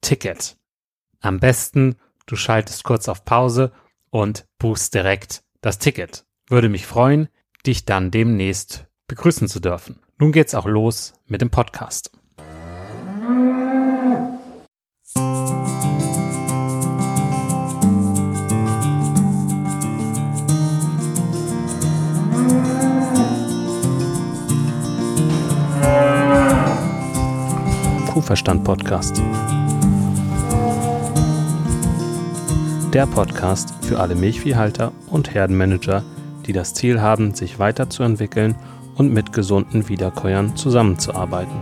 Ticket. Am besten, du schaltest kurz auf Pause und buchst direkt das Ticket. Würde mich freuen, dich dann demnächst begrüßen zu dürfen. Nun geht's auch los mit dem Podcast. Kuhverstand Podcast. Der Podcast für alle Milchviehhalter und Herdenmanager, die das Ziel haben, sich weiterzuentwickeln und mit gesunden Wiederkäuern zusammenzuarbeiten.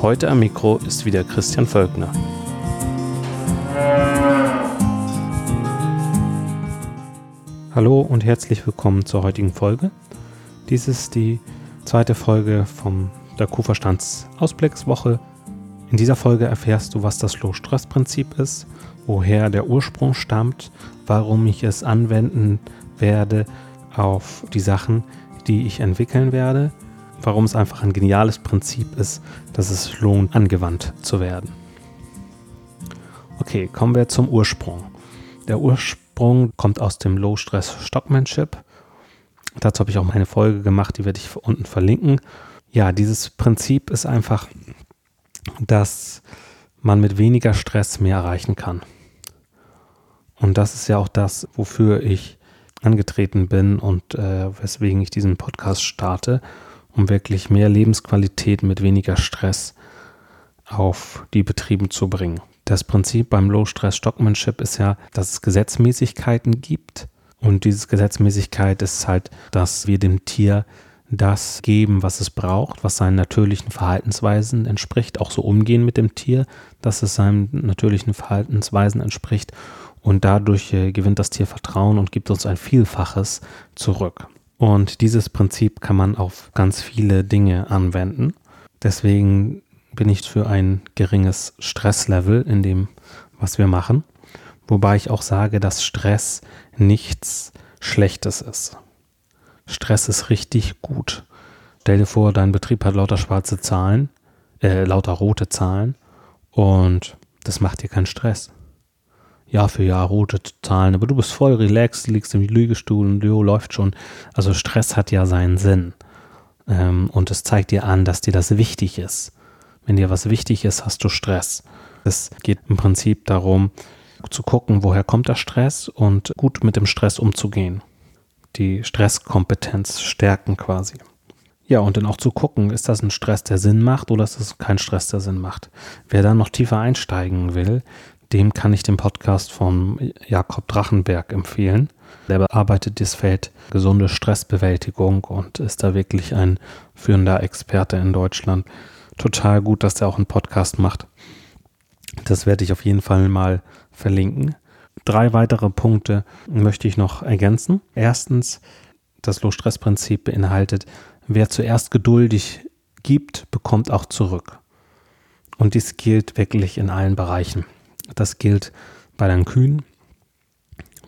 Heute am Mikro ist wieder Christian Völkner. Hallo und herzlich willkommen zur heutigen Folge. Dies ist die zweite Folge vom der Kuhverstandsausblickswoche. In dieser Folge erfährst du, was das Low-Stress-Prinzip ist, woher der Ursprung stammt, warum ich es anwenden werde auf die Sachen, die ich entwickeln werde, warum es einfach ein geniales Prinzip ist, dass es lohnt, angewandt zu werden. Okay, kommen wir zum Ursprung. Der Ursprung kommt aus dem Low-Stress Stockmanship Dazu habe ich auch meine Folge gemacht, die werde ich unten verlinken. Ja, dieses Prinzip ist einfach, dass man mit weniger Stress mehr erreichen kann. Und das ist ja auch das, wofür ich angetreten bin und äh, weswegen ich diesen Podcast starte, um wirklich mehr Lebensqualität mit weniger Stress auf die Betriebe zu bringen. Das Prinzip beim Low-Stress-Stockmanship ist ja, dass es Gesetzmäßigkeiten gibt und diese Gesetzmäßigkeit ist halt, dass wir dem Tier das geben, was es braucht, was seinen natürlichen Verhaltensweisen entspricht, auch so umgehen mit dem Tier, dass es seinen natürlichen Verhaltensweisen entspricht und dadurch äh, gewinnt das Tier Vertrauen und gibt uns ein Vielfaches zurück. Und dieses Prinzip kann man auf ganz viele Dinge anwenden. Deswegen bin ich für ein geringes Stresslevel in dem, was wir machen. Wobei ich auch sage, dass Stress nichts Schlechtes ist. Stress ist richtig gut. Stell dir vor, dein Betrieb hat lauter schwarze Zahlen, äh, lauter rote Zahlen und das macht dir keinen Stress. Jahr für Jahr rote Zahlen, aber du bist voll relaxed, liegst im Liegestuhl und jo, läuft schon. Also Stress hat ja seinen Sinn. Ähm, und es zeigt dir an, dass dir das wichtig ist. Wenn dir was wichtig ist, hast du Stress. Es geht im Prinzip darum, zu gucken, woher kommt der Stress und gut mit dem Stress umzugehen. Die Stresskompetenz stärken quasi. Ja, und dann auch zu gucken, ist das ein Stress, der Sinn macht oder ist das kein Stress, der Sinn macht. Wer da noch tiefer einsteigen will, dem kann ich den Podcast von Jakob Drachenberg empfehlen. Der bearbeitet das Feld gesunde Stressbewältigung und ist da wirklich ein führender Experte in Deutschland. Total gut, dass der auch einen Podcast macht. Das werde ich auf jeden Fall mal verlinken. Drei weitere Punkte möchte ich noch ergänzen. Erstens, das Low-Stress-Prinzip beinhaltet, wer zuerst geduldig gibt, bekommt auch zurück. Und dies gilt wirklich in allen Bereichen. Das gilt bei deinen Kühen.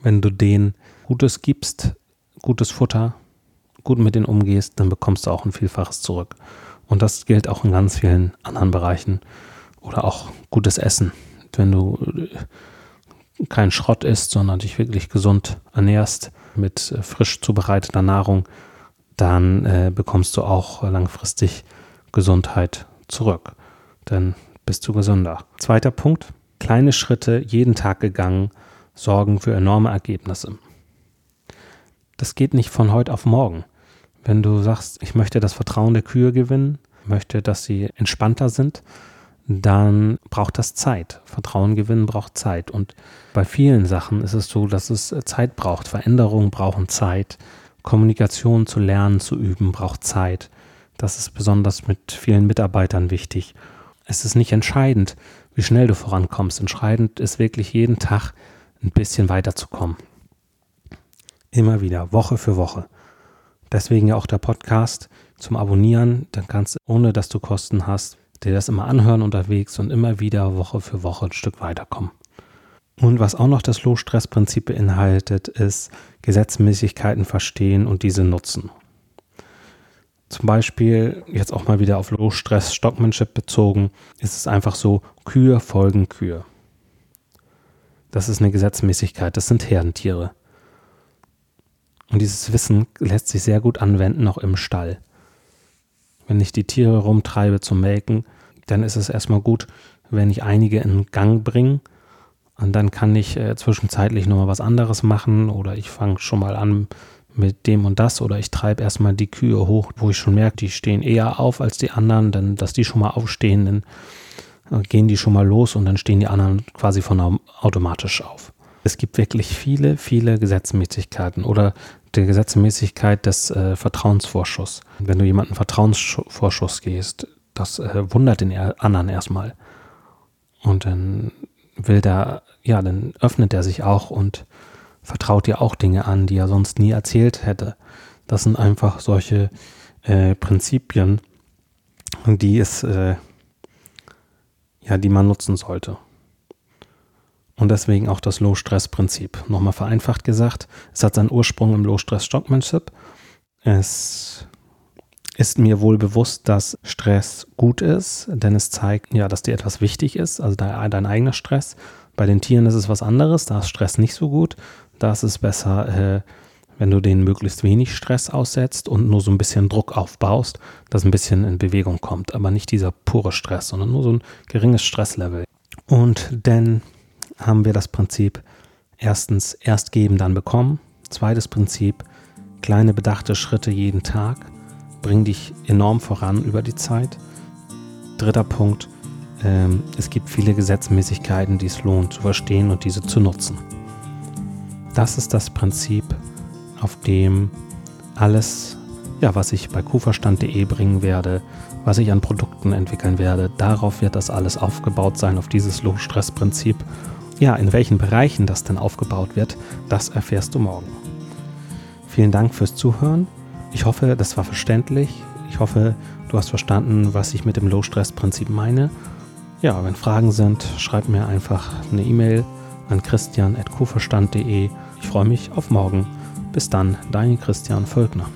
Wenn du denen Gutes gibst, gutes Futter, gut mit denen umgehst, dann bekommst du auch ein Vielfaches zurück. Und das gilt auch in ganz vielen anderen Bereichen. Oder auch gutes Essen. Wenn du äh, keinen Schrott isst, sondern dich wirklich gesund ernährst mit äh, frisch zubereiteter Nahrung, dann äh, bekommst du auch langfristig Gesundheit zurück. Dann bist du gesünder. Zweiter Punkt, Kleine Schritte jeden Tag gegangen sorgen für enorme Ergebnisse. Das geht nicht von heute auf morgen. Wenn du sagst, ich möchte das Vertrauen der Kühe gewinnen, möchte, dass sie entspannter sind, dann braucht das Zeit. Vertrauen gewinnen braucht Zeit. Und bei vielen Sachen ist es so, dass es Zeit braucht. Veränderungen brauchen Zeit. Kommunikation zu lernen, zu üben, braucht Zeit. Das ist besonders mit vielen Mitarbeitern wichtig. Es ist nicht entscheidend, wie schnell du vorankommst. Entscheidend ist wirklich jeden Tag ein bisschen weiterzukommen. Immer wieder, Woche für Woche. Deswegen ja auch der Podcast zum Abonnieren. Dann kannst du, ohne dass du Kosten hast, dir das immer anhören unterwegs und immer wieder Woche für Woche ein Stück weiterkommen. Und was auch noch das Low-Stress-Prinzip beinhaltet, ist Gesetzmäßigkeiten verstehen und diese nutzen. Zum Beispiel, jetzt auch mal wieder auf Low-Stress Stockmanship bezogen, ist es einfach so, Kühe folgen Kühe. Das ist eine Gesetzmäßigkeit, das sind Herdentiere. Und dieses Wissen lässt sich sehr gut anwenden, auch im Stall. Wenn ich die Tiere rumtreibe zum Melken, dann ist es erstmal gut, wenn ich einige in Gang bringe. Und dann kann ich äh, zwischenzeitlich nochmal was anderes machen oder ich fange schon mal an mit dem und das oder ich treibe erstmal die Kühe hoch, wo ich schon merke, die stehen eher auf als die anderen, dann dass die schon mal aufstehen, dann äh, gehen die schon mal los und dann stehen die anderen quasi von automatisch auf. Es gibt wirklich viele, viele Gesetzmäßigkeiten oder die Gesetzmäßigkeit des äh, Vertrauensvorschuss. Wenn du jemanden Vertrauensvorschuss gehst, das äh, wundert den anderen erstmal. Und dann will der, ja, dann öffnet er sich auch und vertraut dir auch Dinge an, die er sonst nie erzählt hätte. Das sind einfach solche äh, Prinzipien, die es, äh, ja, die man nutzen sollte. Und deswegen auch das Low-Stress-Prinzip. Nochmal vereinfacht gesagt, es hat seinen Ursprung im Low-Stress-Stockmanship. Es ist mir wohl bewusst, dass Stress gut ist, denn es zeigt ja, dass dir etwas wichtig ist, also dein, eigener Stress. Bei den Tieren ist es was anderes, da ist Stress nicht so gut. Da ist es besser, äh, wenn du denen möglichst wenig Stress aussetzt und nur so ein bisschen Druck aufbaust, dass ein bisschen in Bewegung kommt. Aber nicht dieser pure Stress, sondern nur so ein geringes Stresslevel. Und dann haben wir das Prinzip erstens erst geben, dann bekommen. Zweites Prinzip, kleine bedachte Schritte jeden Tag bringen dich enorm voran über die Zeit. Dritter Punkt, ähm, es gibt viele Gesetzmäßigkeiten, die es lohnt zu verstehen und diese zu nutzen. Das ist das Prinzip, auf dem alles, ja, was ich bei kuhverstand.de bringen werde, was ich an Produkten entwickeln werde, darauf wird das alles aufgebaut sein, auf dieses Low-Stress-Prinzip. Ja, in welchen Bereichen das denn aufgebaut wird, das erfährst du morgen. Vielen Dank fürs Zuhören. Ich hoffe, das war verständlich. Ich hoffe, du hast verstanden, was ich mit dem Low-Stress-Prinzip meine. Ja, wenn Fragen sind, schreib mir einfach eine E-Mail an christian.kuverstand.de. Ich freue mich auf morgen. Bis dann, dein Christian Völkner.